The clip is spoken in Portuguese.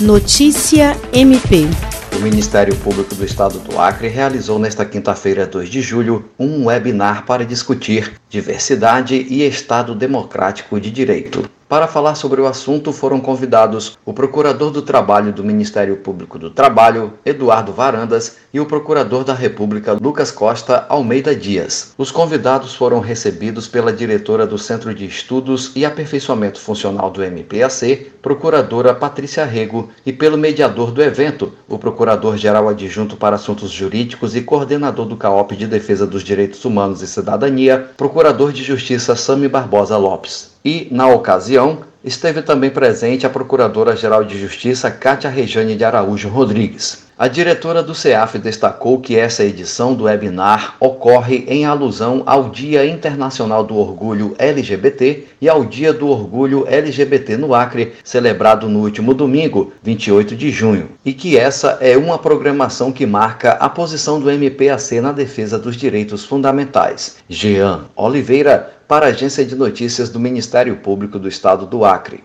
Notícia MP. O Ministério Público do Estado do Acre realizou nesta quinta-feira, 2 de julho, um webinar para discutir diversidade e Estado democrático de direito. Para falar sobre o assunto foram convidados o Procurador do Trabalho do Ministério Público do Trabalho, Eduardo Varandas, e o Procurador da República, Lucas Costa Almeida Dias. Os convidados foram recebidos pela diretora do Centro de Estudos e Aperfeiçoamento Funcional do MPAC, Procuradora Patrícia Rego, e pelo mediador do evento, o Procurador-Geral Adjunto para Assuntos Jurídicos e coordenador do CAOP de Defesa dos Direitos Humanos e Cidadania, Procurador de Justiça Sami Barbosa Lopes. E, na ocasião, esteve também presente a Procuradora-Geral de Justiça Cátia Rejane de Araújo Rodrigues. A diretora do CEAF destacou que essa edição do webinar ocorre em alusão ao Dia Internacional do Orgulho LGBT e ao Dia do Orgulho LGBT no Acre, celebrado no último domingo, 28 de junho, e que essa é uma programação que marca a posição do MPAC na defesa dos direitos fundamentais. Jean Oliveira, para a Agência de Notícias do Ministério Público do Estado do Acre.